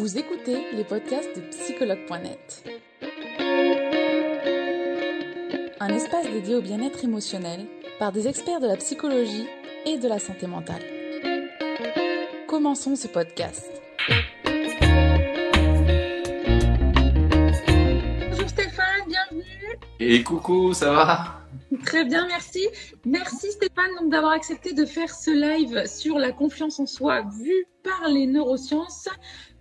Vous écoutez les podcasts de psychologue.net. Un espace dédié au bien-être émotionnel par des experts de la psychologie et de la santé mentale. Commençons ce podcast. Bonjour Stéphane, bienvenue. Et coucou, ça va? Très bien, merci. Merci Stéphane donc d'avoir accepté de faire ce live sur la confiance en soi vue par les neurosciences.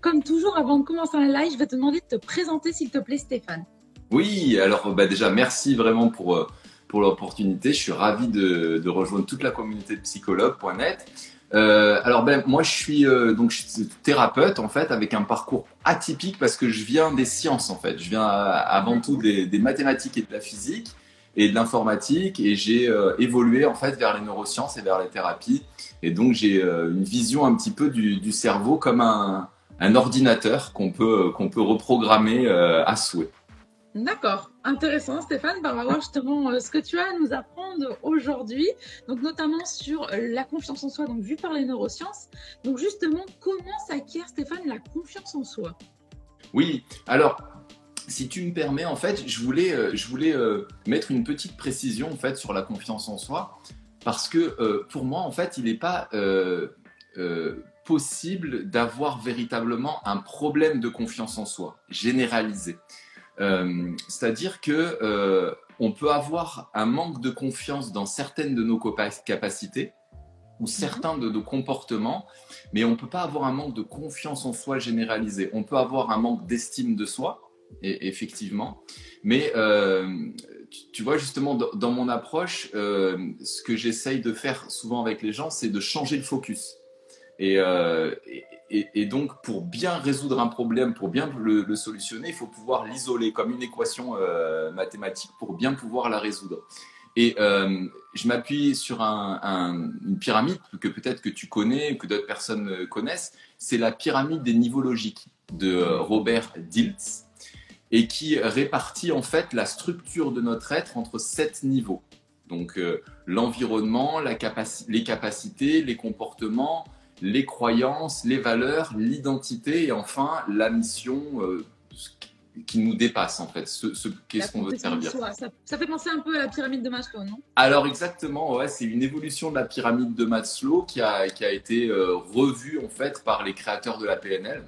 Comme toujours, avant de commencer un live, je vais te demander de te présenter s'il te plaît Stéphane. Oui, alors bah déjà merci vraiment pour, euh, pour l'opportunité. Je suis ravi de, rejoindre toute la communauté de psychologue.net. Euh, alors ben moi je suis euh, donc thérapeute en fait avec un parcours atypique parce que je viens des sciences en fait. Je viens avant tout des, mathématiques et de la physique et de l'informatique et j'ai évolué en fait vers les neurosciences et vers les thérapies et donc j'ai une vision un petit peu du cerveau comme un, un ordinateur qu'on peut qu'on peut reprogrammer euh, à souhait. D'accord, intéressant Stéphane. On va voir justement ce que tu as à nous apprendre aujourd'hui, donc notamment sur euh, la confiance en soi, donc vue par les neurosciences. Donc justement, comment s'acquiert Stéphane la confiance en soi? Oui, alors si tu me permets, en fait, je voulais, euh, je voulais mettre une petite précision en fait sur la confiance en soi, parce que pour moi, en fait, il n'est pas euh, euh, possible d'avoir véritablement un problème de confiance en soi généralisé. Euh, C'est-à-dire que euh, on peut avoir un manque de confiance dans certaines de nos capacités ou certains de nos comportements, mais on ne peut pas avoir un manque de confiance en soi généralisé. On peut avoir un manque d'estime de soi, et, effectivement, mais euh, tu, tu vois justement dans, dans mon approche, ce que j'essaye de faire souvent avec les gens, c'est de changer le focus. Et, euh, et, donc pour bien résoudre un problème, pour bien le, solutionner, il faut pouvoir l'isoler comme une équation euh, mathématique pour bien pouvoir la résoudre. Et euh, je m'appuie sur un- un- une pyramide que peut-être que tu connais, que d'autres personnes connaissent. C'est la pyramide des niveaux logiques de Robert Dilts et qui répartit en fait la structure de notre être entre sept niveaux. Donc l'environnement, les capacités, les comportements, les croyances, les valeurs, l'identité et enfin la mission euh, qui nous dépasse en fait, ce, qu'est-ce qu'on veut servir. Ça, ça fait penser un peu à la pyramide de Maslow, non? Alors exactement, ouais, c'est une évolution de la pyramide de Maslow qui a, qui a été euh, revue en fait par les créateurs de la PNL.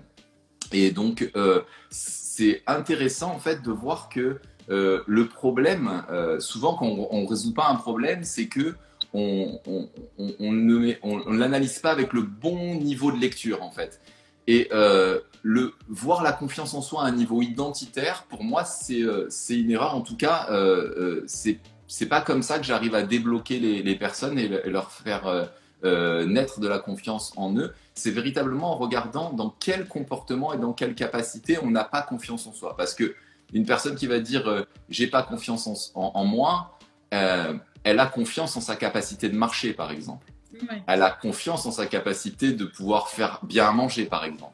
Et donc euh, c'est intéressant en fait de voir que le problème, souvent quand on ne résout pas un problème, c'est que on, on, on, on ne l'analyse pas avec le bon niveau de lecture en fait. Et euh, le voir la confiance en soi à un niveau identitaire, pour moi, c'est euh, une erreur. En tout cas, euh, euh, c'est pas comme ça que j'arrive à débloquer les, les personnes et, le- et leur faire euh, euh, naître de la confiance en eux. C'est véritablement en regardant dans quel comportement et dans quelle capacité on n'a pas confiance en soi. Parce que une personne qui va dire j'ai pas confiance en, en- en moi, elle a confiance en sa capacité de marcher, par exemple. Ouais. Elle a confiance en sa capacité de pouvoir faire bien manger, par exemple.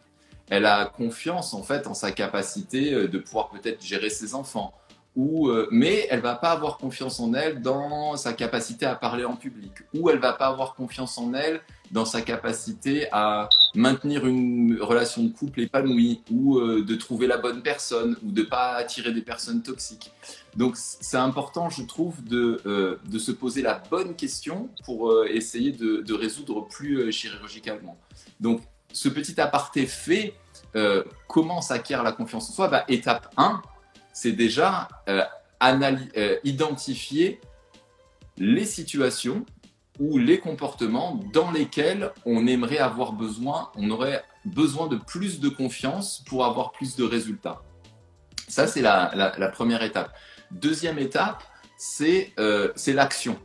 Elle a confiance en fait en sa capacité euh, de pouvoir peut-être gérer ses enfants. Ou, euh, mais elle va pas avoir confiance en elle dans sa capacité à parler en public. Ou elle va pas avoir confiance en elle dans sa capacité à maintenir une relation de couple épanouie ou euh, de trouver la bonne personne ou de pas attirer des personnes toxiques. Donc c'est important, je trouve, de, euh, de se poser la bonne question pour euh, essayer de, de résoudre plus chirurgicalement. Donc ce petit aparté fait, comment s'acquiert la confiance en soi? Bah, Étape 1, c'est déjà identifier les situations ou les comportements dans lesquels on aimerait avoir besoin, on aurait besoin de plus de confiance pour avoir plus de résultats. Ça, c'est la, première étape. Deuxième étape, c'est euh, l'action.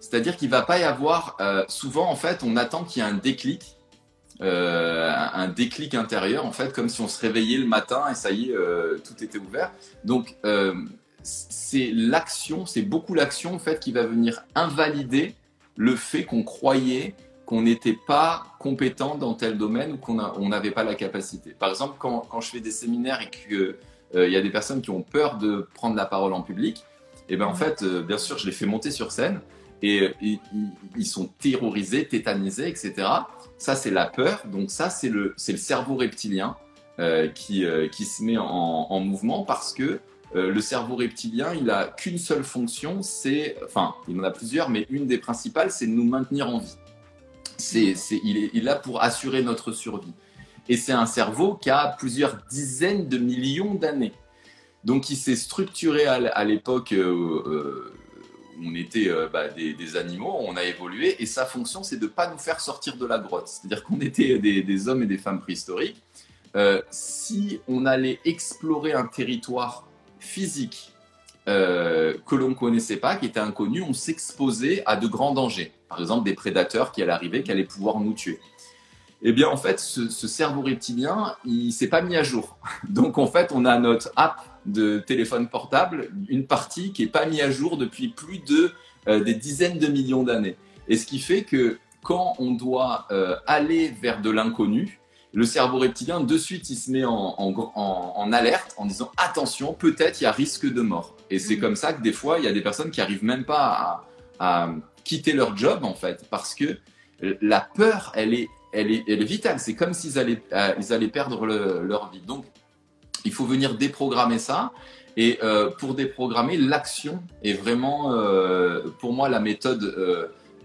C'est-à-dire qu'il ne va pas y avoir, euh, souvent en fait, on attend qu'il y ait un déclic, euh, un déclic intérieur, en fait, comme si on se réveillait le matin et ça y est, tout était ouvert. Donc, c'est l'action, c'est beaucoup l'action en fait qui va venir invalider le fait qu'on croyait qu'on n'était pas compétent dans tel domaine ou qu'on n'avait pas la capacité. Par exemple, quand, quand je fais des séminaires et qu'il y a des personnes qui ont peur de prendre la parole en public, et ben en fait, euh, bien sûr, je les fais monter sur scène et euh, ils, sont terrorisés, tétanisés, etc. Ça, c'est la peur. Donc ça, c'est le, cerveau reptilien qui, qui se met en mouvement parce que le cerveau reptilien, il a qu'une seule fonction, c'est, enfin, il en a plusieurs, mais une des principales, c'est de nous maintenir en vie. C'est, il, est, il là pour assurer notre survie. Et c'est un cerveau qui a plusieurs dizaines de millions d'années. Donc, il s'est structuré à, l'époque euh, euh, où on était euh, bah, des, animaux, on a évolué, et sa fonction, c'est de ne pas nous faire sortir de la grotte. C'est-à-dire qu'on était des, hommes et des femmes préhistoriques. si on allait explorer un territoire physique que l'on ne connaissait pas, qui était inconnu, on s'exposait à de grands dangers. Par exemple, des prédateurs qui allaient arriver, qui allaient pouvoir nous tuer eh bien, en fait, ce, cerveau reptilien, il s'est pas mis à jour. Donc, en fait, on a notre app de téléphone portable, une partie qui est pas mise à jour depuis plus de euh, des dizaines de millions d'années. Et ce qui fait que quand on doit euh, aller vers de l'inconnu, le cerveau reptilien, de suite, il se met en, en, alerte en disant attention, peut-être il y a risque de mort. Et c'est mmh. comme ça que des fois, il y a des personnes qui arrivent même pas à, à quitter leur job, en fait, parce que la peur, elle est elle est, vitale. C'est comme s'ils allaient, euh, ils allaient perdre leur vie. Donc, il faut venir déprogrammer ça. Et euh, pour déprogrammer, l'action est vraiment, euh, pour moi, la méthode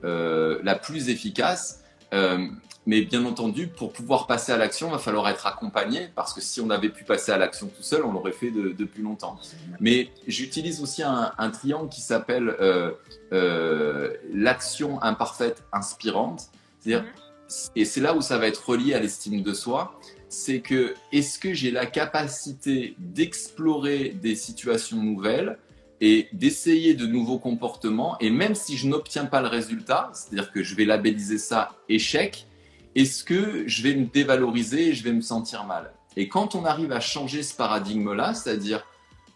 la plus efficace. Mais bien entendu, pour pouvoir passer à l'action, il va falloir être accompagné parce que si on avait pu passer à l'action tout seul, on l'aurait fait depuis longtemps. Mais j'utilise aussi un, un, triangle qui s'appelle l'action imparfaite inspirante. C'est-à-dire, mhm et c'est là où ça va être relié à l'estime de soi, c'est que est-ce que j'ai la capacité d'explorer des situations nouvelles et d'essayer de nouveaux comportements, et même si je n'obtiens pas le résultat, c'est-à-dire que je vais labelliser ça échec, est-ce que je vais me dévaloriser et je vais me sentir mal? Et quand on arrive à changer ce paradigme-là, c'est-à-dire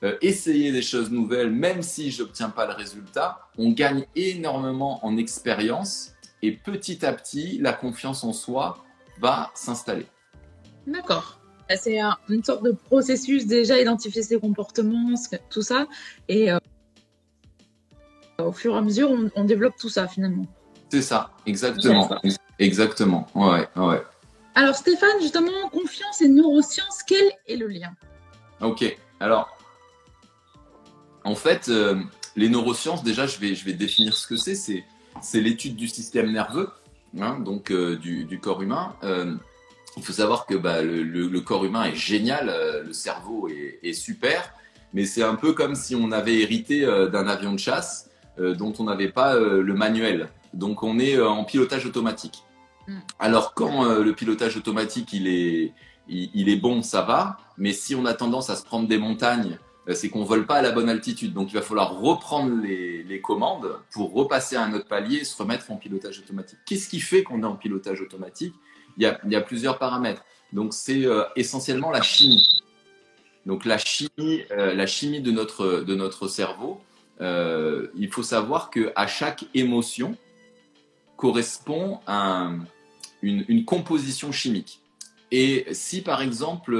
euh, essayer des choses nouvelles, même si je n'obtiens pas le résultat, on gagne énormément en expérience et petit à petit, la confiance en soi va s'installer. D'accord. Bah, c'est une sorte de processus déjà, identifier ses comportements, tout ça. Et euh, au fur et à mesure, on, développe tout ça finalement. C'est ça, exactement. Exactement, ouais, ouais. Alors Stéphane, justement, confiance et neurosciences, quel est le lien? Ok, alors, en fait, euh, les neurosciences, déjà, je vais, je vais définir ce que c'est. C'est c'est l'étude du système nerveux, hein, donc euh, du, corps humain. Euh, il faut savoir que bah, le, corps humain est génial, le cerveau est, super, mais c'est un peu comme si on avait hérité d'un avion de chasse dont on n'avait pas le manuel. Donc on est en pilotage automatique. Mm. Alors quand le pilotage automatique il est, il est bon, ça va, mais si on a tendance à se prendre des montagnes euh, c'est qu'on vole pas à la bonne altitude. Donc il va falloir reprendre les, commandes pour repasser à un autre palier et se remettre en pilotage automatique. Qu'est-ce qui fait qu'on est en pilotage automatique? Il y, a, plusieurs paramètres. Donc c'est euh, essentiellement la chimie. Donc la chimie, euh, la chimie de notre, de notre cerveau, il faut savoir qu'à chaque émotion correspond une, une, composition chimique. Et si par exemple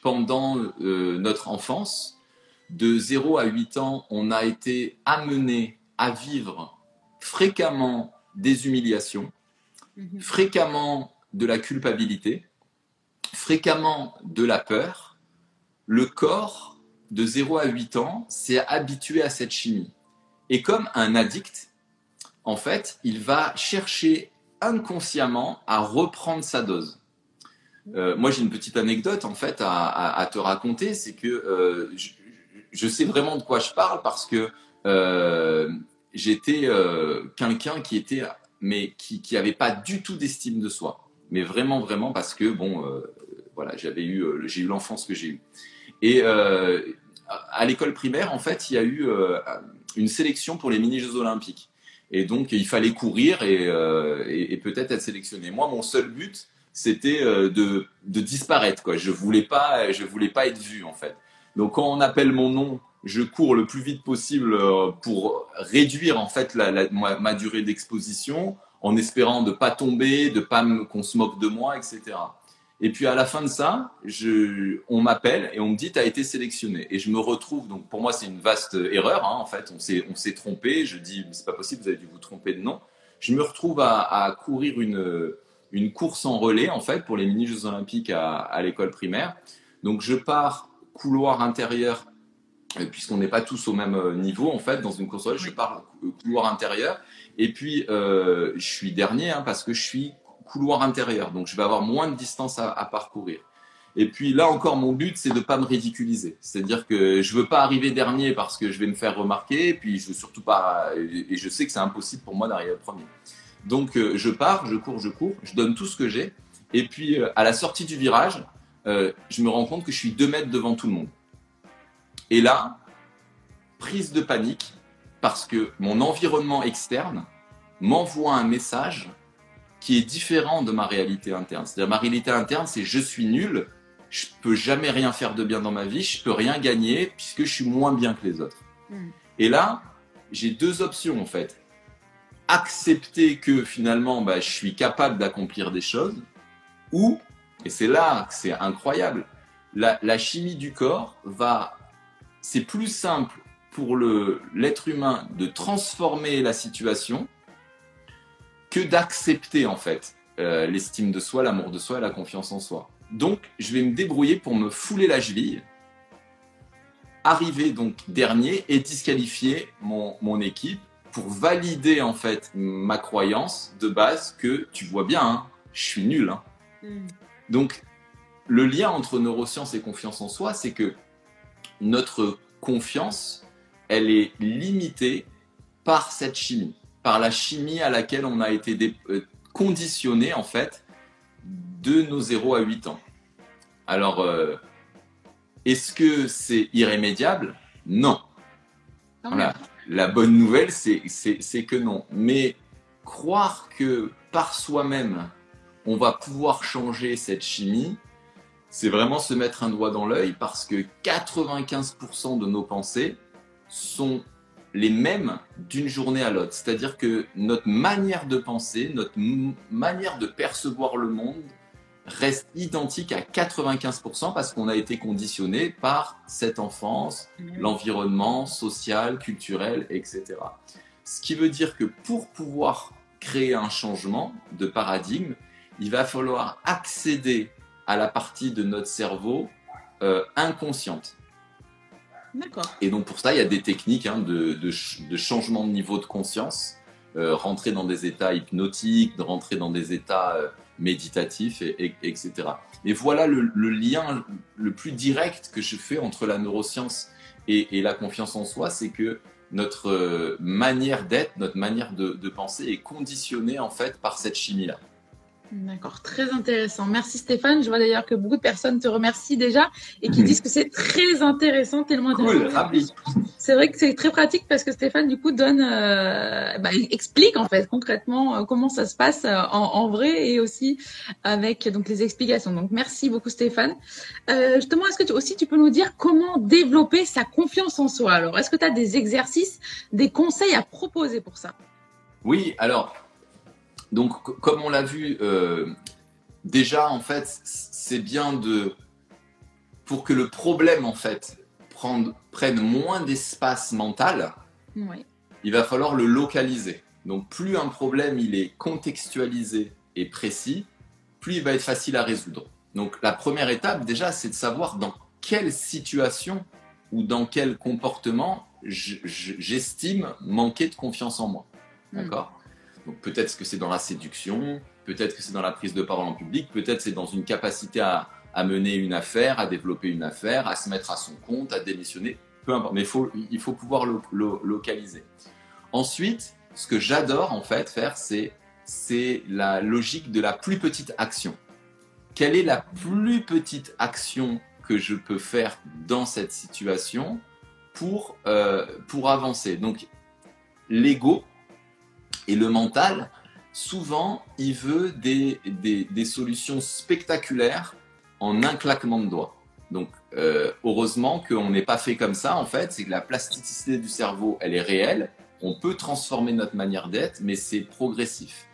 pendant euh, notre enfance, de 0 à 8 ans, on a été amené à vivre fréquemment des humiliations, mhm. fréquemment de la culpabilité, fréquemment de la peur. Le corps, de 0 à 8 ans, s'est habitué à cette chimie. Et comme un addict, en fait, il va chercher inconsciemment à reprendre sa dose. Euh, moi, j'ai une petite anecdote en fait à, te raconter, c'est que euh, je, sais vraiment de quoi je parle parce que euh, j'étais quelqu'un qui était, mais qui, qui avait pas du tout d'estime de soi, mais vraiment, vraiment parce que bon, voilà, j'avais eu, j'ai eu l'enfance que j'ai eue. Et à l'école primaire, en fait, il y a eu une sélection pour les mini-jeux olympiques. Et donc, il fallait courir et, et peut-être être sélectionné. Moi, mon seul but, c'était euh, de, de, disparaître. Quoi. Je voulais pas, je voulais pas être vu en fait. Donc quand on appelle mon nom, je cours le plus vite possible euh, pour réduire en fait la, ma, durée d'exposition, en espérant de pas tomber, de pas qu'on se moque de moi, etc. Et puis à la fin de ça, je, on m'appelle et on me dit tu as été sélectionné. Et je me retrouve donc pour moi c'est une vaste erreur hein, en fait. On s'est on s'est trompé. Je dis c'est pas possible, vous avez dû vous tromper de nom. Je me retrouve à, à courir une une course en relais en fait pour les mini Jeux Olympiques à, à l'école primaire. Donc je pars couloir intérieur euh, puisqu'on n'est pas tous au même euh, niveau en fait dans une course relais. Je pars couloir intérieur et puis euh, je suis dernier hein, parce que je suis couloir intérieur, donc je vais avoir moins de distance à, parcourir. Et puis là encore, mon but, c'est de pas me ridiculiser. C'est-à-dire que je veux pas arriver dernier parce que je vais me faire remarquer, et puis je veux surtout pas, et je sais que c'est impossible pour moi d'arriver premier. Donc euh, je pars, je cours, je cours, je donne tout ce que j'ai, et puis euh, à la sortie du virage, euh, je me rends compte que je suis deux mètres devant tout le monde. Et là, prise de panique, parce que mon environnement externe m'envoie un message qui est différent de ma réalité interne. C'est-à-dire ma réalité interne, c'est je suis nul, je peux jamais rien faire de bien dans ma vie, je peux rien gagner puisque je suis moins bien que les autres. Mm. Et là, j'ai deux options en fait. Accepter que finalement, bah, je suis capable d'accomplir des choses, ou, et c'est là que c'est incroyable, la, la chimie du corps va, c'est plus simple pour l'être humain de transformer la situation que d'accepter en fait euh, l'estime de soi, l'amour de soi et la confiance en soi. Donc, je vais me débrouiller pour me fouler la cheville, arriver donc dernier et disqualifier mon, mon équipe pour valider en fait ma croyance de base que tu vois bien, hein, je suis nul. hein. Mm. Donc, le lien entre neurosciences et confiance en soi, c'est que notre confiance, elle est limitée par cette chimie, par la chimie à laquelle on a été euh, conditionné en fait de nos 0 à 8 ans. Alors, euh, est-ce que c'est irrémédiable? Non. Voilà. La bonne nouvelle, c'est que non. Mais croire que par soi-même, on va pouvoir changer cette chimie, c'est vraiment se mettre un doigt dans l'œil parce que 95% de nos pensées sont les mêmes d'une journée à l'autre. C'est-à-dire que notre manière de penser, notre manière de percevoir le monde reste identique à 95% parce qu'on a été conditionné par cette enfance, l'environnement social, culturel, etc. Ce qui veut dire que pour pouvoir créer un changement de paradigme, il va falloir accéder à la partie de notre cerveau euh, inconsciente. Et donc pour ça, il y a des techniques hein, de, de de changement de niveau de conscience, euh, rentrer dans des états hypnotiques, de rentrer dans des états euh, méditatifs, et, et- etc. Et voilà le, le lien le plus direct que je fais entre la neuroscience et, et la confiance en soi, c'est que notre euh, manière d'être, notre manière de, de penser est conditionnée en fait par cette chimie-là. D'accord, très intéressant. Merci Stéphane. Je vois d'ailleurs que beaucoup de personnes te remercient déjà et qui disent que c'est très intéressant, tellement Cool, intéressant. C'est vrai que c'est très pratique parce que Stéphane du coup donne, euh, bah, explique en fait concrètement euh, comment ça se passe euh, en, en vrai et aussi avec donc les explications. Donc merci beaucoup Stéphane. Euh, justement, est-ce que tu, aussi tu peux nous dire comment développer sa confiance en soi? Alors, est-ce que tu as des exercices, des conseils à proposer pour ça? Oui, alors, donc, comme on l'a vu, euh, déjà, en fait, c'est bien de. Pour que le problème, en fait, prenne, prenne moins d'espace mental, Oui. il va falloir le localiser. Donc, plus un problème il est contextualisé et précis, plus il va être facile à résoudre. Donc, la première étape, déjà, c'est de savoir dans quelle situation ou dans quel comportement je- je- j'estime manquer de confiance en moi. D'accord? Donc, peut-être que c'est dans la séduction, peut-être que c'est dans la prise de parole en public, peut-être c'est dans une capacité à, mener une affaire, à développer une affaire, à se mettre à son compte, à démissionner, peu importe. Mais il faut, pouvoir le- localiser. Ensuite, ce que j'adore en fait faire, c'est c'est la logique de la plus petite action. Quelle est la plus petite action que je peux faire dans cette situation pour, euh, pour avancer? Donc, l'ego et le mental, souvent, il veut des, des, des solutions spectaculaires en un claquement de doigts. Donc, euh, heureusement qu'on n'est pas fait comme ça, en fait, c'est que la plasticité du cerveau, elle est réelle. On peut transformer notre manière d'être, mais c'est progressif.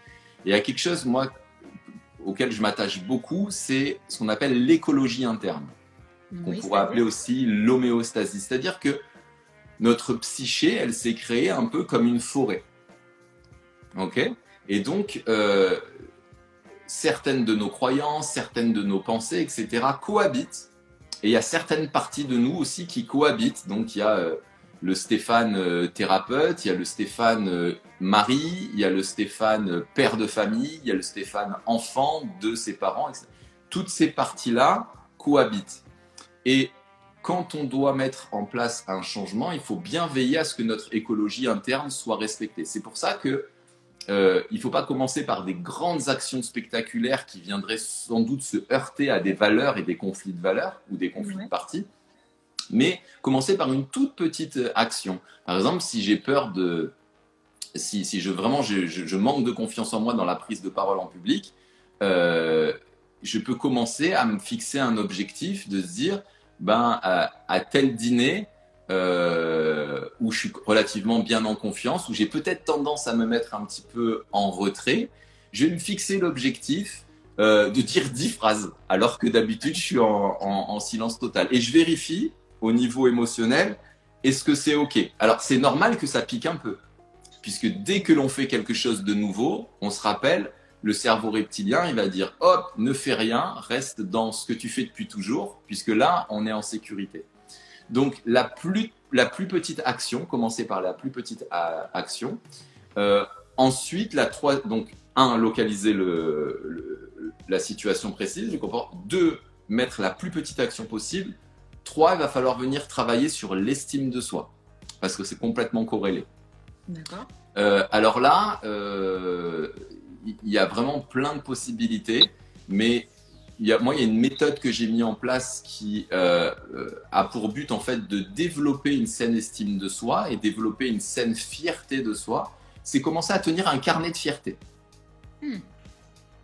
Et il y a quelque chose, moi, auquel je m'attache beaucoup, c'est ce qu'on appelle l'écologie interne qu'on Oui, pourrait appeler aussi l'homéostasie. C'est-à-dire que notre psyché, elle s'est créée un peu comme une forêt. Ok Et donc, euh, certaines de nos croyances, certaines de nos pensées, etc., cohabitent. Et il y a certaines parties de nous aussi qui cohabitent. Donc il y a euh, le Stéphane euh, thérapeute, il y a le Stéphane mari, il y a le Stéphane père de famille, il y a le Stéphane enfant de ses parents. Etc. Toutes ces parties-là cohabitent. Et quand on doit mettre en place un changement, il faut bien veiller à ce que notre écologie interne soit respectée. C'est pour ça que euh, il ne faut pas commencer par des grandes actions spectaculaires qui viendraient sans doute se heurter à des valeurs et des conflits de valeurs ou des conflits de partis, mais commencer par une toute petite action. Par exemple, si j'ai peur de, si, si je vraiment je, je, manque de confiance en moi dans la prise de parole en public, euh, je peux commencer à me fixer un objectif de se dire, ben à, à tel dîner, euh, où je suis relativement bien en confiance, où j'ai peut-être tendance à me mettre un petit peu en retrait, je vais me fixer l'objectif euh, de dire 10 phrases, alors que d'habitude je suis en, silence total. Et je vérifie au niveau émotionnel, est-ce que c'est OK? Alors c'est normal que ça pique un peu, puisque dès que l'on fait quelque chose de nouveau, on se rappelle, le cerveau reptilien, il va dire, hop, ne fais rien, reste dans ce que tu fais depuis toujours, puisque là, on est en sécurité. Donc la plus, la plus petite action, commencer par la plus petite euh, action. Euh, ensuite, la trois, donc un, localiser le, la situation précise, je comprends. Deux, mettre la plus petite action possible. Trois, il va falloir venir travailler sur l'estime de soi, parce que c'est complètement corrélé. D'accord. Euh, alors là, il y a vraiment plein de possibilités, mais moi, il y a une méthode que j'ai mis en place qui euh, euh, a pour but en fait de développer une saine estime de soi et développer une saine fierté de soi. C'est commencer à tenir un carnet de fierté. Hmm.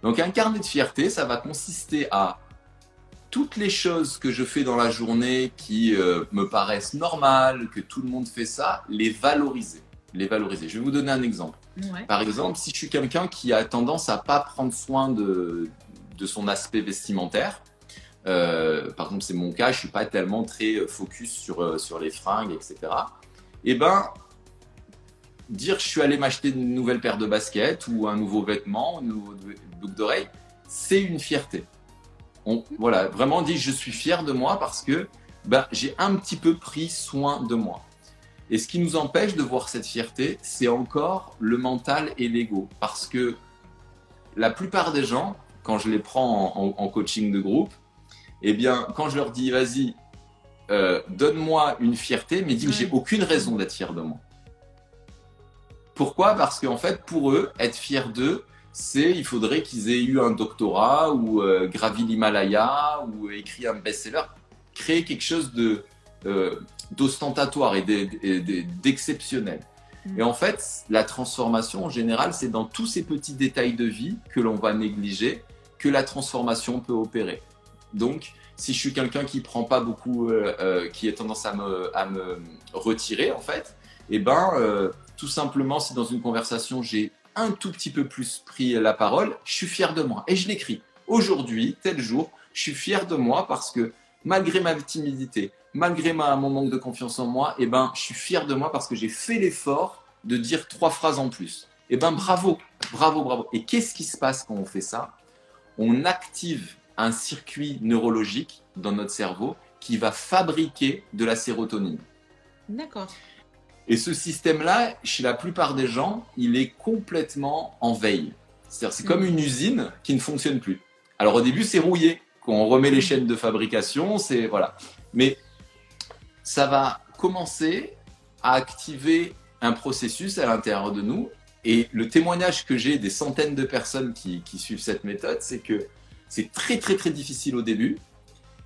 Donc un carnet de fierté, ça va consister à toutes les choses que je fais dans la journée qui euh, me paraissent normales, que tout le monde fait ça, les valoriser. Les valoriser. Je vais vous donner un exemple. Par exemple, si je suis quelqu'un qui a tendance à pas prendre soin de, de son aspect vestimentaire. Euh, par exemple, c'est mon cas, je suis pas tellement très focus sur, euh, sur les fringues, etc. Et eh ben, dire je suis allé m'acheter une nouvelle paire de baskets ou un nouveau vêtement, une nouvelle boucle d'oreille, c'est une fierté. On, voilà, vraiment dit je suis fier de moi parce que ben, j'ai un petit peu pris soin de moi. Et ce qui nous empêche de voir cette fierté, c'est encore le mental et l'ego. Parce que la plupart des gens, quand je les prends en, coaching de groupe, eh bien, quand je leur dis, vas-y, euh, donne-moi une fierté, mais dis que j'ai aucune raison d'être fier de moi. Pourquoi? Parce qu'en fait, pour eux, être fier d'eux, c'est il faudrait qu'ils aient eu un doctorat ou euh, gravi l'Himalaya ou écrit un best-seller, créer quelque chose de euh, d'ostentatoire et d'exceptionnel. Et en fait, la transformation en général, c'est dans tous ces petits détails de vie que l'on va négliger la transformation peut opérer. Donc, si je suis quelqu'un qui prend pas beaucoup, euh, euh, qui a tendance à me, retirer, en fait, et eh ben, euh, tout simplement, si dans une conversation, j'ai un tout petit peu plus pris la parole, je suis fier de moi. Et je l'écris. Aujourd'hui, tel jour, je suis fier de moi parce que malgré ma timidité, malgré ma, mon manque de confiance en moi, et eh ben, je suis fier de moi parce que j'ai fait l'effort de dire trois phrases en plus. Et eh ben, bravo, bravo, bravo. Et qu'est-ce qui se passe quand on fait ça? On active un circuit neurologique dans notre cerveau qui va fabriquer de la sérotonine. D'accord. Et ce système-là, chez la plupart des gens, il est complètement en veille. C'est-à-dire, c'est comme mm. une usine qui ne fonctionne plus. Alors au début, c'est rouillé. Quand on remet les mm. chaînes de fabrication, c'est voilà. Mais ça va commencer à activer un processus à l'intérieur de nous et le témoignage que j'ai des centaines de personnes qui, suivent cette méthode, c'est que c'est très très très difficile au début.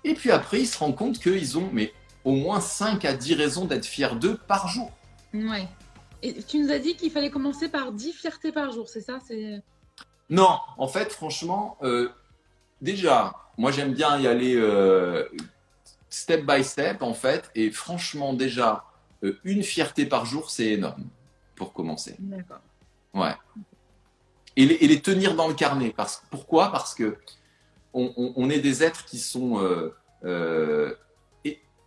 Et puis après, ils se rendent compte qu'ils ont mais au moins 5 à 10 raisons d'être fiers d'eux par jour. Ouais. Et tu nous as dit qu'il fallait commencer par 10 fiertés par jour, c'est ça c'est... Non, en fait, franchement, euh, déjà, moi j'aime bien y aller euh, step by step, en fait. Et franchement, déjà, euh, une fierté par jour, c'est énorme pour commencer. D'accord. Ouais. Et les, tenir dans le carnet. Parce, pourquoi? Parce que on, est des êtres qui sont euh, euh,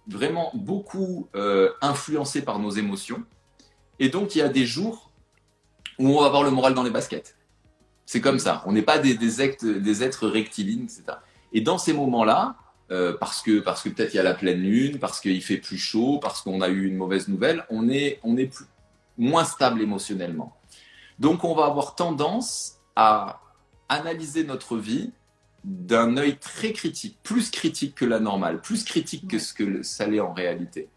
vraiment beaucoup euh, influencés par nos émotions. Et donc, il y a des jours où on va avoir le moral dans les baskets. C'est comme ça. On n'est pas des, des, êtres, rectilignes, etc. Et dans ces moments-là, parce que, parce que peut-être il y a la pleine lune, parce qu'il fait plus chaud, parce qu'on a eu une mauvaise nouvelle, on est, on est plus, moins stable émotionnellement. Donc on va avoir tendance à analyser notre vie d'un œil très critique, plus critique que la normale, plus critique que ce que ça l'est en réalité.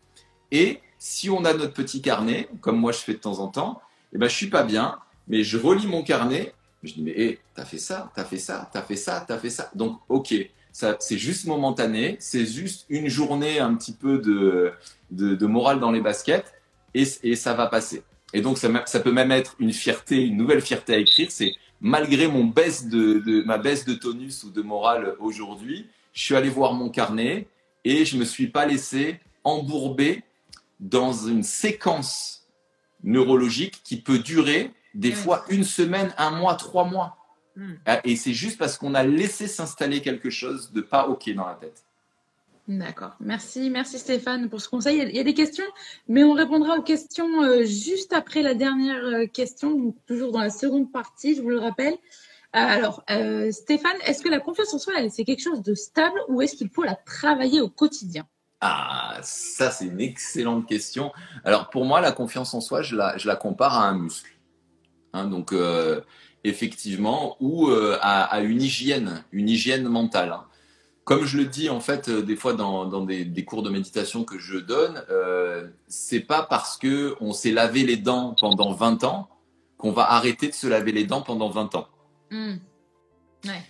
Et si on a notre petit carnet, comme moi je fais de temps en temps, eh ben, je suis pas bien, mais je relis mon carnet je dis, mais hé, t'as fait ça, t'as fait ça, t'as fait ça, t'as fait ça. Donc, ok, ça, c'est juste momentané, c'est juste une journée un petit peu de, de, morale dans les baskets et, et, ça va passer. Et donc, ça, ça, peut même être une fierté, une nouvelle fierté à écrire. C'est malgré mon baisse de, de, ma baisse de tonus ou de morale aujourd'hui, je suis allé voir mon carnet et je me suis pas laissé embourber dans une séquence neurologique qui peut durer des fois une semaine, un mois, trois mois. Hmm. Ah, et c'est juste parce qu'on a laissé s'installer quelque chose de pas OK dans la tête. D'accord. Merci, merci Stéphane pour ce conseil. Il y a des questions, mais on répondra aux questions euh, juste après la dernière euh, question, toujours dans la seconde partie, je vous le rappelle. Euh, alors, Stéphane, est-ce que la confiance en soi, c'est quelque chose de stable ou est-ce qu'il faut la travailler au quotidien? Ah, ça, c'est une excellente question. Alors, pour moi, la confiance en soi, je la, je la compare à un muscle. Hein, donc, effectivement, ou à, une hygiène, une hygiène mentale. Hein. Comme je le dis en fait euh, des fois dans, des, cours de méditation que je donne, c'est pas parce que on s'est lavé les dents pendant 20 ans qu'on va arrêter de se laver les dents pendant 20 ans. Mmh.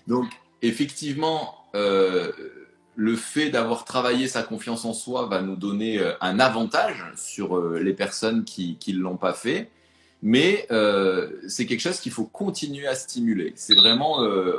Donc effectivement, le fait d'avoir travaillé sa confiance en soi va nous donner un avantage sur les personnes qui ne l'ont pas fait. Mais euh, c'est quelque chose qu'il faut continuer à stimuler. C'est vraiment, euh,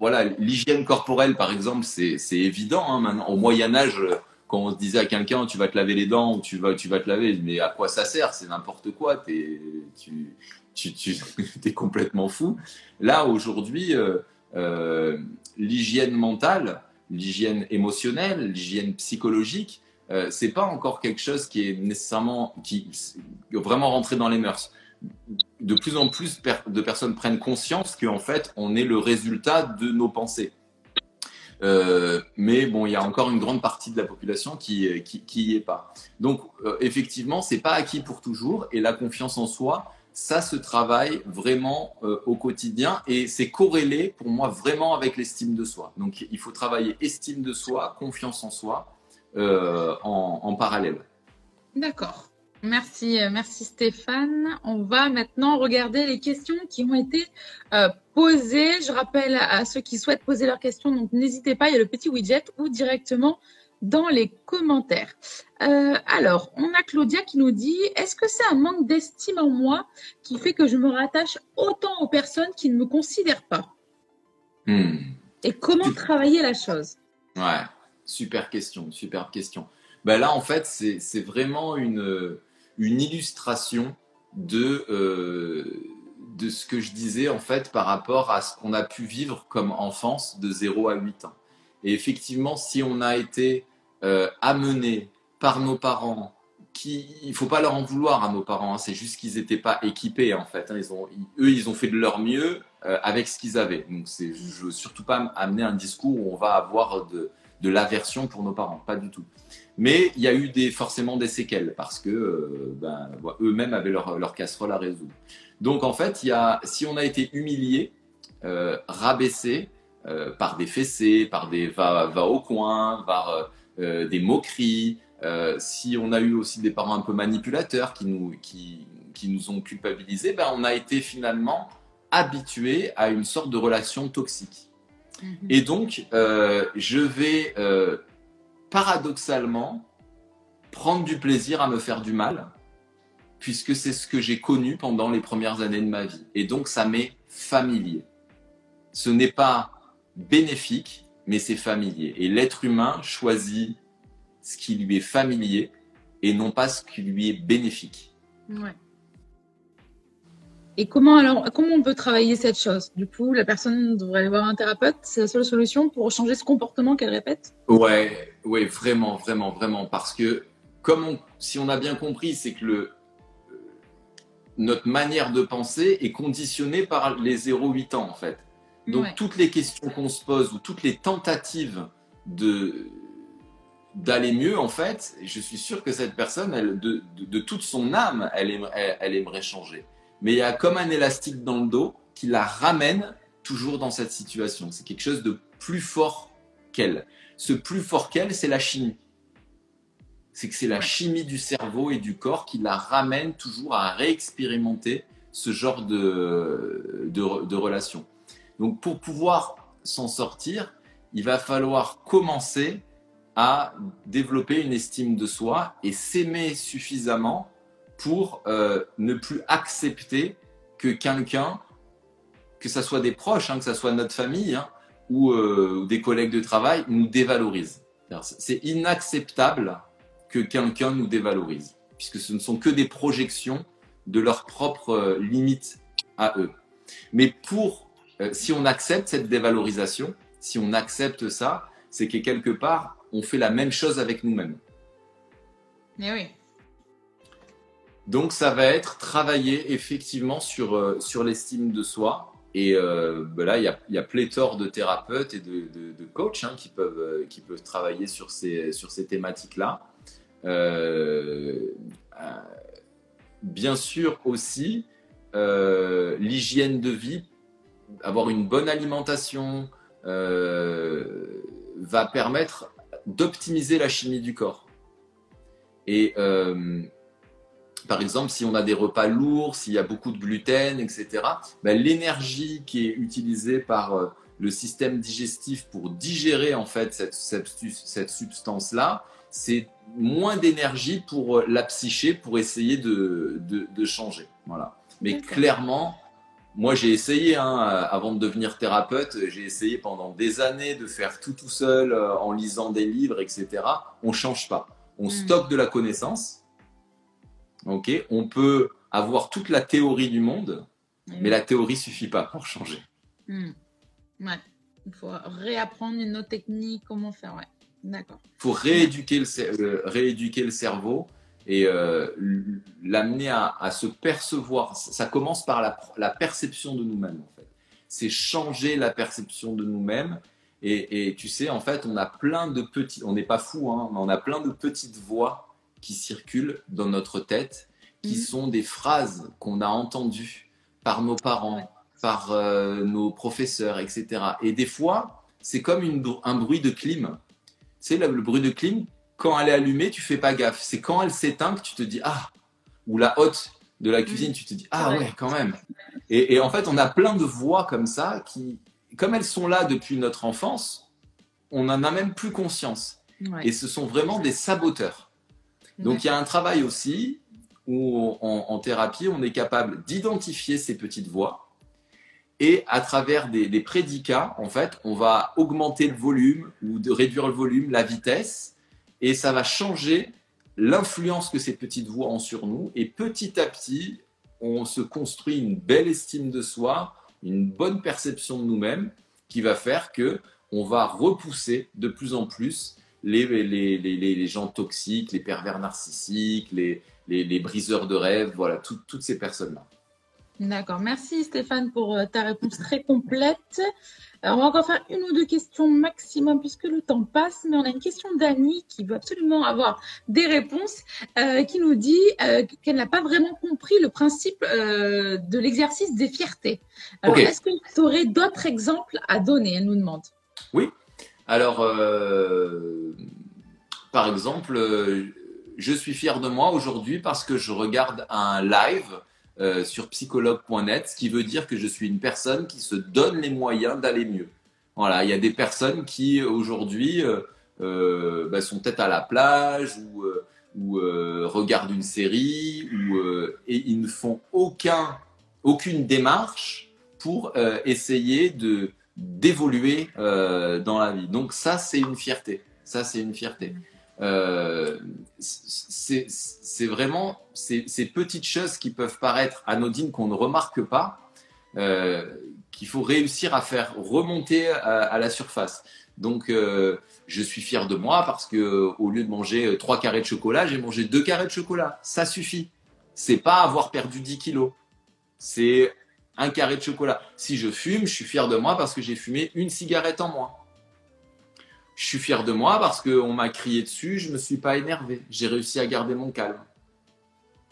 voilà, l'hygiène corporelle, par exemple, c'est évident. Hein, maintenant, au Moyen Âge, quand on se disait à quelqu'un, tu vas te laver les dents ou tu vas, tu vas te laver, mais à quoi ça sert? C'est n'importe quoi. Es, tu, tu, tu es complètement fou. Là, aujourd'hui, euh, euh, l'hygiène mentale, l'hygiène émotionnelle, l'hygiène psychologique, euh, c'est pas encore quelque chose qui est nécessairement qui vraiment rentré dans les mœurs de plus en plus de personnes prennent conscience qu'en fait, on est le résultat de nos pensées. Euh, mais bon, il y a encore une grande partie de la population qui qui, est pas. Donc euh, effectivement, c'est pas acquis pour toujours et la confiance en soi, ça se travaille vraiment euh, au quotidien et c'est corrélé pour moi vraiment avec l'estime de soi. Donc il faut travailler estime de soi, confiance en soi en, en parallèle. D'accord. Merci, euh, merci Stéphane. On va maintenant regarder les questions qui ont été euh, posées. Je rappelle à ceux qui souhaitent poser leurs questions, donc n'hésitez pas, il y a le petit widget ou directement dans les commentaires. Euh, alors, on a Claudia qui nous dit Est-ce que c'est un manque d'estime en moi qui fait que je me rattache autant aux personnes qui ne me considèrent pas? Hmm. Et comment travailler la chose? Ouais, super question, super question. Ben là, en fait, c'est vraiment une une illustration de, euh, de ce que je disais en fait par rapport à ce qu'on a pu vivre comme enfance de 0 à 8 ans. Et effectivement, si on a été euh, amené par nos parents, qui, il faut pas leur en vouloir à nos parents, hein, c'est juste qu'ils n'étaient pas équipés en fait. Hein. ils ont, eux, ils ont fait de leur mieux euh, avec ce qu'ils avaient. Donc, je veux surtout pas amener un discours où on va avoir de, de l'aversion pour nos parents, pas du tout. Mais il y a eu des, forcément des séquelles parce que euh, ben, eux-mêmes avaient leur, leur, casserole à résoudre. Donc en fait, y a, si on a été humilié, euh, rabaissé euh, par des fessées, par des va, va au coin, par euh, des moqueries, si on a eu aussi des parents un peu manipulateurs qui nous, qui nous ont culpabilisés, ben, on a été finalement habitué à une sorte de relation toxique. Mhm. Et donc, je vais paradoxalement, prendre du plaisir à me faire du mal, puisque c'est ce que j'ai connu pendant les premières années de ma vie. Et donc, ça m'est familier. Ce n'est pas bénéfique, mais c'est familier. Et l'être humain choisit ce qui lui est familier et non pas ce qui lui est bénéfique. Ouais. Et comment alors, comment on peut travailler cette chose? Du coup, la personne devrait aller voir un thérapeute. C'est la seule solution pour changer ce comportement qu'elle répète? Ouais, ouais, vraiment, vraiment, vraiment, parce que comme si on a bien compris, c'est que le notre manière de penser est conditionnée par les 0-8 ans, en fait. Donc, Ouais. toutes les questions qu'on se pose ou toutes les tentatives de d'aller mieux, en fait, je suis sûr que cette personne, elle, de, de, de toute son âme, elle aimerait, elle, elle aimerait changer. Mais il y a comme un élastique dans le dos qui la ramène toujours dans cette situation. C'est quelque chose de plus fort qu'elle. Ce plus fort qu'elle, c'est la chimie. C'est que c'est la chimie du cerveau et du corps qui la ramène toujours à réexpérimenter ce genre de, de, de relation. Donc pour pouvoir s'en sortir, il va falloir commencer à développer une estime de soi et s'aimer suffisamment pour euh, ne plus accepter que quelqu'un, que ça soit des proches, hein, que ça soit notre famille hein, ou, euh, ou des collègues de travail, nous dévalorise. C'est inacceptable que quelqu'un nous dévalorise, puisque ce ne sont que des projections de leurs propres euh, limites à eux. Mais pour, si on accepte cette dévalorisation, si on accepte ça, c'est que quelque part, on fait la même chose avec nous-mêmes. Mais oui. Donc ça va être travailler effectivement sur, euh, sur l'estime de soi. Et euh, ben là, il y a, pléthore de thérapeutes et de, de, coachs hein, qui, peuvent, euh, qui peuvent travailler sur ces, sur ces thématiques-là. Euh, bien sûr aussi, l'hygiène de vie, avoir une bonne alimentation, va permettre d'optimiser la chimie du corps. Et par exemple, si on a des repas lourds, s'il y a beaucoup de gluten, etc., ben, l'énergie qui est utilisée par euh, le système digestif pour digérer en fait cette, substance-là, c'est moins d'énergie pour euh, la psyché pour essayer de, de, de changer. Voilà. Mais clairement, moi j'ai essayé, hein, euh, avant de devenir thérapeute, j'ai essayé pendant des années de faire tout tout seul en lisant des livres, etc. On change pas. On Mm. stocke de la connaissance. Ok, on peut avoir toute la théorie du monde, mais la théorie suffit pas pour changer. Ouais. Il faut réapprendre une autre technique, comment faire, ouais. D'accord. Il faut rééduquer le, euh, rééduquer le cerveau et euh, l'amener à, à se percevoir. Ça commence par la, la perception de nous-mêmes, en fait. C'est changer la perception de nous-mêmes. Et, et tu sais, en fait, on a plein de petits, on n'est pas fou, hein, mais on a plein de petites voix qui circulent dans notre tête, qui Mhm. sont des phrases qu'on a entendues par nos parents, par euh, nos professeurs, etc. Et des fois, c'est comme une un bruit de clim. Sais, le, le bruit de clim, quand elle est allumée, tu fais pas gaffe. C'est quand elle s'éteint que tu te dis ah, ou la hotte de la cuisine, tu te dis ah Ouais. ouais, quand même. Et, et en fait, on a plein de voix comme ça qui, comme elles sont là depuis notre enfance, on en a même plus conscience. Ouais. Et ce sont vraiment des saboteurs. Donc il y a un travail aussi où en, en thérapie, on est capable d'identifier ces petites voix et à travers des, des prédicats, en fait, on va augmenter le volume ou de réduire le volume, la vitesse, et ça va changer l'influence que ces petites voix ont sur nous. Et petit à petit, on se construit une belle estime de soi, une bonne perception de nous-mêmes, qui va faire que on va repousser de plus en plus les, les, les, les, les gens toxiques, les pervers narcissiques, les, briseurs de rêves, voilà, tout- toutes ces personnes-là. D'accord. Merci Stéphane pour euh, ta réponse très complète. Alors, on va encore faire une ou deux questions maximum puisque le temps passe, mais on a une question d'Annie qui veut absolument avoir des réponses, euh, qui nous dit euh, qu'elle n'a pas vraiment compris le principe euh, de l'exercice des fiertés. Alors, est-ce que tu aurais d'autres exemples à donner Elle nous demande? Alors, euh, par exemple, euh, je suis fier de moi aujourd'hui parce que je regarde un live euh, sur psychologue.net, ce qui veut dire que je suis une personne qui se donne les moyens d'aller mieux. Voilà, il y a des personnes qui aujourd'hui bah, sont peut-être à la plage ou, ou regardent une série ou, et ils ne font aucun, aucune démarche pour essayer de d'évoluer euh, dans la vie. Donc ça, c'est une fierté. Ça, c'est une fierté. Euh, c'est vraiment ces, ces petites choses qui peuvent paraître anodines, qu'on ne remarque pas, euh, qu'il faut réussir à faire remonter à, à la surface. Donc, euh, je suis fier de moi parce que au lieu de manger trois carrés de chocolat, j'ai mangé deux carrés de chocolat. Ça suffit. c'est pas avoir perdu 10 kilos. C'est un carré de chocolat. Si je fume, je suis fier de moi parce que j'ai fumé une cigarette en moins. Je suis fier de moi parce qu'on m'a crié dessus, je ne me suis pas énervé. J'ai réussi à garder mon calme.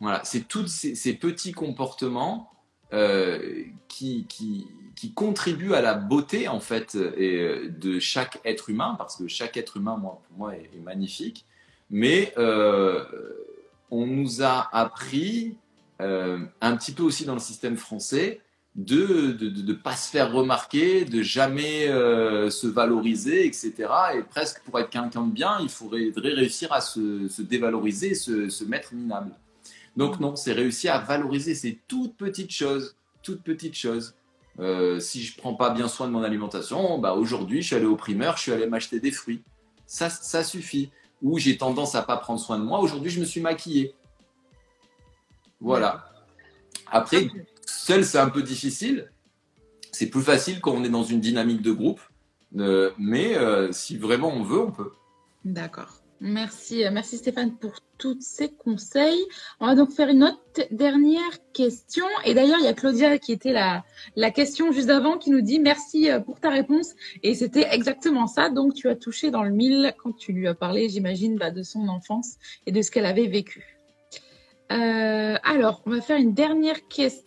Voilà, c'est tous ces, petits comportements euh, qui, qui, contribuent à la beauté en fait et, de chaque être humain, parce que chaque être humain, moi, pour moi, est, magnifique. Mais euh, on nous a appris euh, un petit peu aussi dans le système français de ne pas se faire remarquer, de jamais euh, se valoriser, etc. Et presque pour être quelqu'un de bien, il faudrait, réussir à se, dévaloriser, se, se, mettre minable. Donc non, c'est réussir à valoriser ces toutes petites choses, toutes petites choses. Euh, si je prends pas bien soin de mon alimentation, bah aujourd'hui je suis allé au primeur, je suis allé m'acheter des fruits. Ça, ça suffit. Ou j'ai tendance à pas prendre soin de moi, aujourd'hui je me suis maquillé. Voilà. Après, seul, c'est un peu difficile. C'est plus facile quand on est dans une dynamique de groupe. Euh, mais euh, si vraiment on veut, on peut. D'accord. Merci, euh, merci Stéphane pour tous ces conseils. On va donc faire une autre dernière question. Et d'ailleurs, il y a Claudia qui était la, la question juste avant qui nous dit merci pour ta réponse. Et c'était exactement ça. Donc, tu as touché dans le mille quand tu lui as parlé, j'imagine, bah, de son enfance et de ce qu'elle avait vécu. Alors, on va faire une dernière question.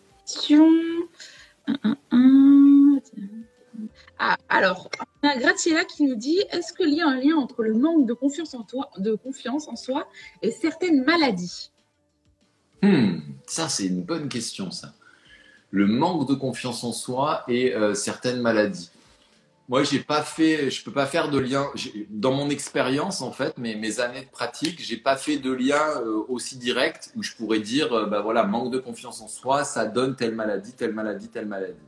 Ah, alors, on a Graciela qui nous dit est-ce qu'il y a un lien entre le manque de confiance en, toi, de confiance en soi et certaines maladies? Hmm, Ça, c'est une bonne question, ça. Le manque de confiance en soi et euh, certaines maladies. Moi, j'ai pas fait, je peux pas faire de lien. Dans mon expérience, en fait, mes, mes années de pratique, j'ai pas fait de lien euh, aussi direct où je pourrais dire, euh, bah voilà, manque de confiance en soi, ça donne telle maladie, telle maladie, telle maladie.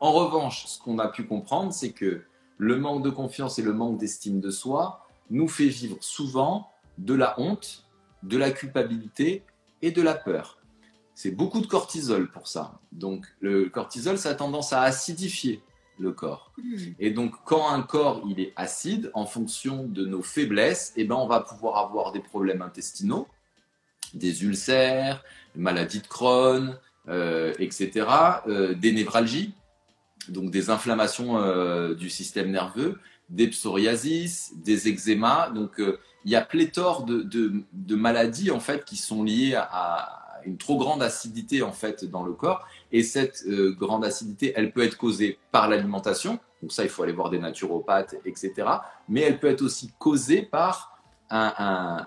En revanche, ce qu'on a pu comprendre, c'est que le manque de confiance et le manque d'estime de soi nous fait vivre souvent de la honte, de la culpabilité et de la peur. C'est beaucoup de cortisol pour ça. Donc, le cortisol, ça a tendance à acidifier le corps. Hmm. Et donc, quand un corps il est acide, en fonction de nos faiblesses, eh ben, on va pouvoir avoir des problèmes intestinaux, des ulcères, maladies de Crohn, euh, etc., euh, des névralgies, donc des inflammations euh, du système nerveux, des psoriasis, des eczémas. Donc, il y a pléthore de, de, maladies en fait qui sont liées à une trop grande acidité en fait dans le corps. Et cette euh, grande acidité, elle peut être causée par l'alimentation. Donc ça, il faut aller voir des naturopathes, etc. Mais elle peut être aussi causée par un,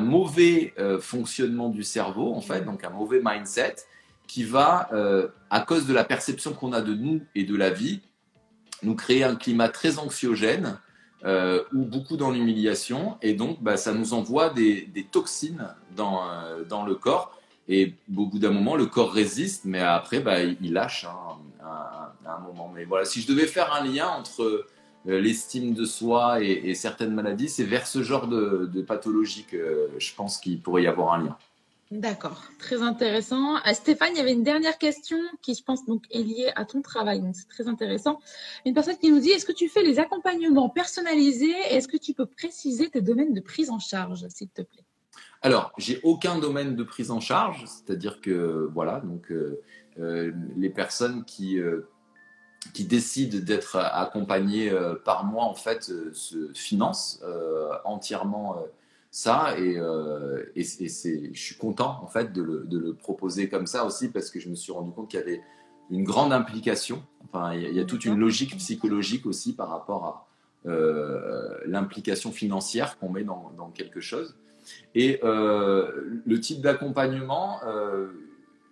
mauvais euh, fonctionnement du cerveau, en fait, donc un mauvais mindset qui va, euh, à cause de la perception qu'on a de nous et de la vie, nous créer un climat très anxiogène ou beaucoup dans l'humiliation. Et donc, bah, ça nous envoie des, toxines dans, dans le corps et au bout d'un moment, le corps résiste, mais après, bah, il lâche hein, à, un moment. Mais voilà, si je devais faire un lien entre euh, l'estime de soi et, certaines maladies, c'est vers ce genre de, pathologie que je pense qu'il pourrait y avoir un lien. D'accord, très intéressant. Euh, Stéphane, il y avait une dernière question qui, je pense, donc est liée à ton travail, donc c'est très intéressant. Une personne qui nous dit est-ce que tu fais les accompagnements personnalisés Est-ce que tu peux préciser tes domaines de prise en charge, s'il te plaît? Alors, j'ai aucun domaine de prise en charge, c'est-à-dire que voilà, donc euh, euh, les personnes qui euh, qui décident d'être accompagnées par moi en fait se financent entièrement ça et, je suis content en fait de le, proposer comme ça aussi parce que je me suis rendu compte qu'il y avait une grande implication. Enfin, il y a, toute une logique psychologique aussi par rapport à l'implication financière qu'on met dans quelque chose. Et euh, le type d'accompagnement, euh,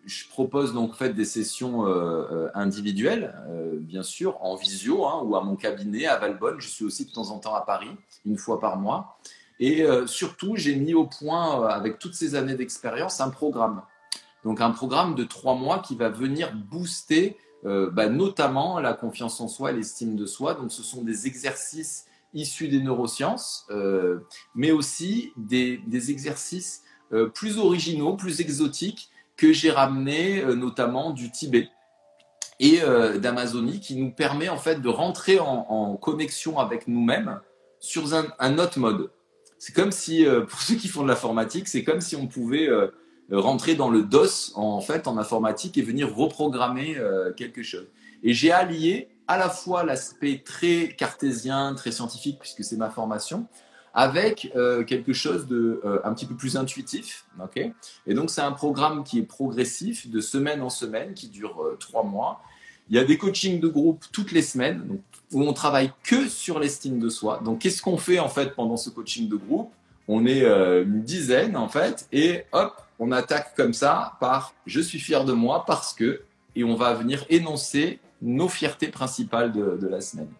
je propose donc des sessions euh, individuelles, bien sûr, en visio hein, ou à mon cabinet à Valbonne. Je suis aussi de temps en temps à Paris, une fois par mois. Et surtout, j'ai mis au point, avec toutes ces années d'expérience, un programme. Donc un programme de trois mois qui va venir booster bah, notamment la confiance en soi et l'estime de soi. Donc ce sont des exercices issus des neurosciences, euh, mais aussi des, exercices euh, plus originaux, plus exotiques que j'ai ramenés euh, notamment du Tibet et d'Amazonie, qui nous permet en fait de rentrer en, connexion avec nous-mêmes sur un, autre mode. C'est comme si, pour ceux qui font de l'informatique, c'est comme si on pouvait rentrer dans le DOS en fait en informatique et venir reprogrammer quelque chose. Et j'ai allié à la fois l'aspect très cartésien, très scientifique, puisque c'est ma formation, avec euh, quelque chose de euh, un petit peu plus intuitif. ok? Et donc, c'est un programme qui est progressif, de semaine en semaine, qui dure euh, trois mois. Il y a des coachings de groupe toutes les semaines, où on travaille que sur l'estime de soi. Donc, qu'est-ce qu'on fait en fait pendant ce coaching de groupe? On est une dizaine en fait, et hop, on attaque comme ça par je suis fier de moi parce que, et on va venir énoncer nos fiertés principales de, la semaine.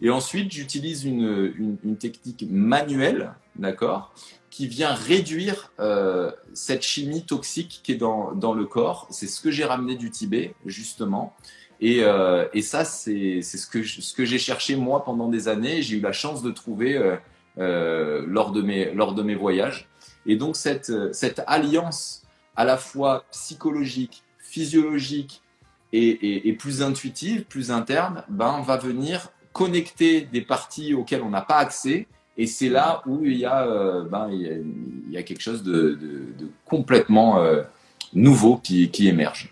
Et ensuite, j'utilise une, technique manuelle, d'accord, qui vient réduire euh, cette chimie toxique qui est dans, le corps. C'est ce que j'ai ramené du Tibet, justement. Et, euh, ça, c'est ce que, ce que j'ai cherché moi pendant des années. J'ai eu la chance de trouver euh, lors, de mes, lors de mes voyages. Et donc, cette, cette alliance à la fois psychologique, physiologique et, plus intuitive, plus interne, ben, va venir connecter des parties auxquelles on n'a pas accès. Et c'est là où il y a, euh, ben, il y a, quelque chose de, complètement euh, nouveau qui émerge.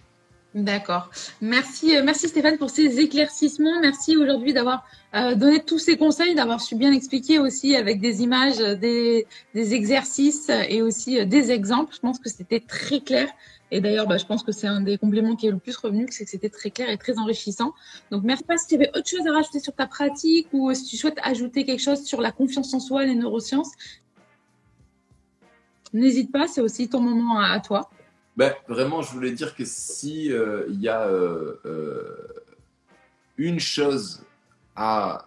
D'accord. Merci, euh, merci Stéphane pour ces éclaircissements. Merci aujourd'hui d'avoir donné tous ces conseils, d'avoir su bien expliquer aussi avec des images, des, des exercices et aussi des exemples. Je pense que c'était très clair. Et d'ailleurs, bah, je pense que c'est un des compléments qui est le plus revenu, c'est que c'était très clair et très enrichissant. Donc, merci pas si tu avais autre chose à rajouter sur ta pratique ou si tu souhaites ajouter quelque chose sur la confiance en soi, les neurosciences. N'hésite pas, c'est aussi ton moment à, toi. Ben, vraiment, je voulais dire que si euh, il y a euh, euh, une chose à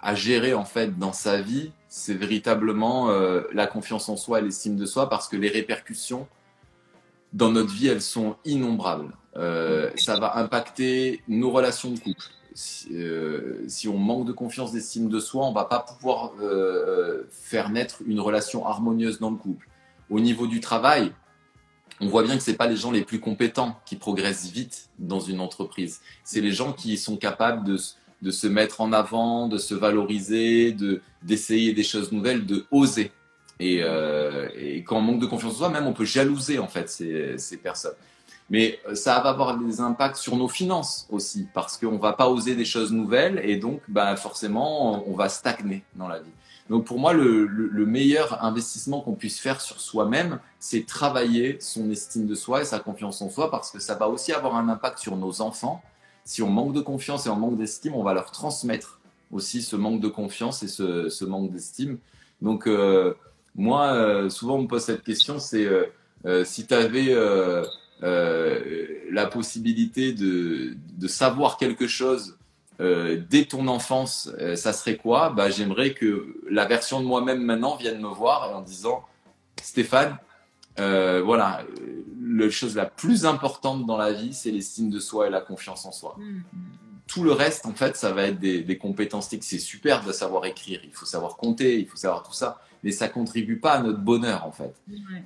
à gérer en fait dans sa vie, c'est véritablement la confiance en soi et l'estime de soi parce que les répercussions dans notre vie, elles sont innombrables. Euh, ça va impacter nos relations de couple. Si, euh, on manque de confiance, d'estime de soi, on va pas pouvoir euh, faire naître une relation harmonieuse dans le couple. Au niveau du travail, on voit bien que c'est pas les gens les plus compétents qui progressent vite dans une entreprise. C'est les gens qui sont capables de, de se mettre en avant, de se valoriser, de d'essayer des choses nouvelles, de oser. Euh, et, quand on manque de confiance en soi, même on peut jalouser en fait ces, ces, personnes. Mais euh, ça va avoir des impacts sur nos finances aussi, parce qu'on va pas oser des choses nouvelles et donc bah, forcément on va stagner dans la vie. Donc pour moi, le, le, meilleur investissement qu'on puisse faire sur soi-même, c'est travailler son estime de soi et sa confiance en soi, parce que ça va aussi avoir un impact sur nos enfants. Si on manque de confiance et on manque d'estime, on va leur transmettre aussi ce manque de confiance et ce, manque d'estime. Donc euh, moi, euh, souvent, on me pose cette question, c'est euh, si tu avais la possibilité de, savoir quelque chose dès ton enfance, ça serait quoi? Bah, J'aimerais que la version de moi-même maintenant vienne me voir en disant, Stéphane, voilà, la chose la plus importante dans la vie, c'est l'estime de soi et la confiance en soi. Mm. Tout le reste, en fait, ça va être des, des compétences techniques. C'est super de savoir écrire, il faut savoir compter, il faut savoir tout ça mais ça contribue pas à notre bonheur en fait.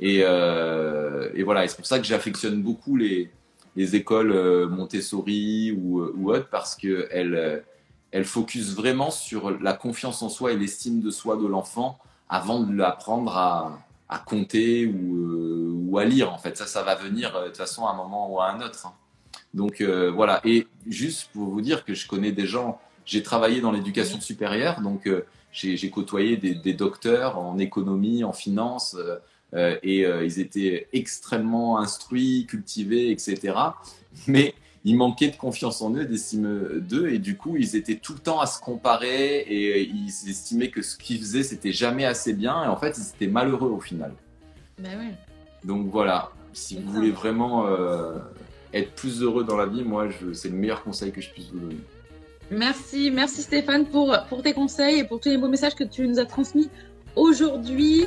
Et, euh, et, voilà, et c'est pour ça que j'affectionne beaucoup les, les écoles euh, Montessori ou, euh, ou autres parce que elles, euh, focusent vraiment sur la confiance en soi et l'estime de soi de l'enfant avant de l'apprendre à, à compter ou, ou, à lire en fait. Ça, ça va venir de toute façon à un moment ou à un autre. Hein. Donc voilà. Et juste pour vous dire que je connais des gens, j'ai travaillé dans l'éducation supérieure, donc j'ai côtoyé des, docteurs en économie, en finance, euh, euh, et euh, ils étaient extrêmement instruits, cultivés, etc. Mais ils manquaient de confiance en eux, d'estime d'eux, et du coup, ils étaient tout le temps à se comparer, et ils estimaient que ce qu'ils faisaient, c'était jamais assez bien, et en fait, ils étaient malheureux au final. Ben oui. Donc voilà, si vous voulez vraiment être plus heureux dans la vie, moi, c'est le meilleur conseil que je puisse vous donner. Merci, merci Stéphane pour, pour tes conseils et pour tous les beaux messages que tu nous as transmis aujourd'hui.